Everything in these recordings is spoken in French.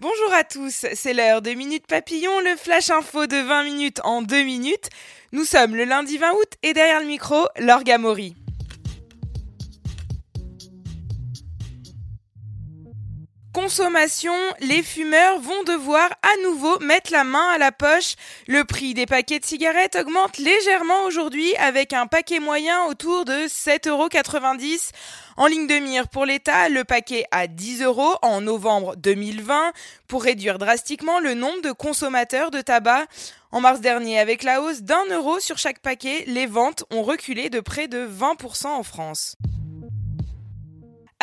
Bonjour à tous, c'est l'heure de Minute Papillon, le flash info de 20 minutes en 2 minutes. Nous sommes le lundi 20 août et derrière le micro, l'Orgamori. consommation, les fumeurs vont devoir à nouveau mettre la main à la poche. Le prix des paquets de cigarettes augmente légèrement aujourd'hui avec un paquet moyen autour de 7,90 euros. En ligne de mire pour l'État, le paquet à 10 euros en novembre 2020 pour réduire drastiquement le nombre de consommateurs de tabac. En mars dernier, avec la hausse d'un euro sur chaque paquet, les ventes ont reculé de près de 20% en France.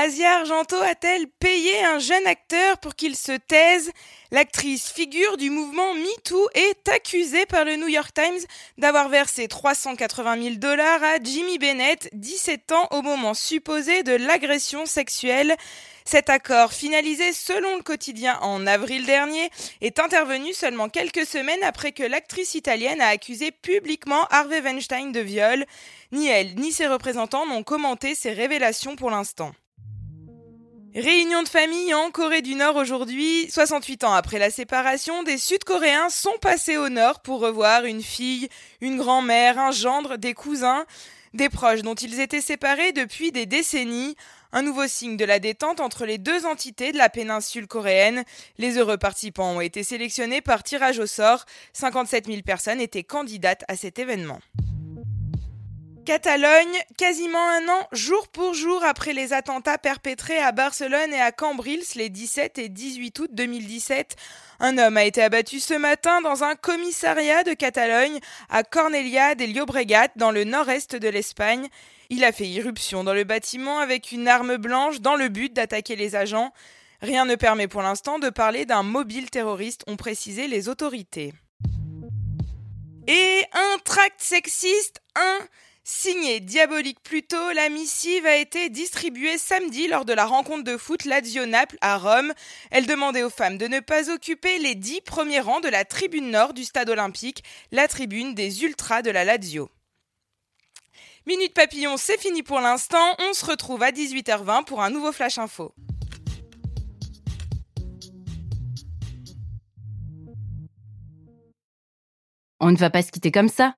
Asia Argento a-t-elle payé un jeune acteur pour qu'il se taise? L'actrice figure du mouvement MeToo est accusée par le New York Times d'avoir versé 380 000 dollars à Jimmy Bennett, 17 ans au moment supposé de l'agression sexuelle. Cet accord, finalisé selon le quotidien en avril dernier, est intervenu seulement quelques semaines après que l'actrice italienne a accusé publiquement Harvey Weinstein de viol. Ni elle ni ses représentants n'ont commenté ces révélations pour l'instant. Réunion de famille en Corée du Nord aujourd'hui. 68 ans après la séparation, des Sud-Coréens sont passés au Nord pour revoir une fille, une grand-mère, un gendre, des cousins, des proches dont ils étaient séparés depuis des décennies. Un nouveau signe de la détente entre les deux entités de la péninsule coréenne. Les heureux participants ont été sélectionnés par tirage au sort. 57 000 personnes étaient candidates à cet événement. Catalogne, quasiment un an, jour pour jour après les attentats perpétrés à Barcelone et à Cambrils les 17 et 18 août 2017. Un homme a été abattu ce matin dans un commissariat de Catalogne à Cornelia del Llobregat dans le nord-est de l'Espagne. Il a fait irruption dans le bâtiment avec une arme blanche dans le but d'attaquer les agents. Rien ne permet pour l'instant de parler d'un mobile terroriste, ont précisé les autorités. Et un tract sexiste, un Signé Diabolique Pluto, la missive a été distribuée samedi lors de la rencontre de foot Lazio-Naples à Rome. Elle demandait aux femmes de ne pas occuper les dix premiers rangs de la tribune nord du stade olympique, la tribune des ultras de la Lazio. Minute Papillon, c'est fini pour l'instant. On se retrouve à 18h20 pour un nouveau Flash Info. On ne va pas se quitter comme ça.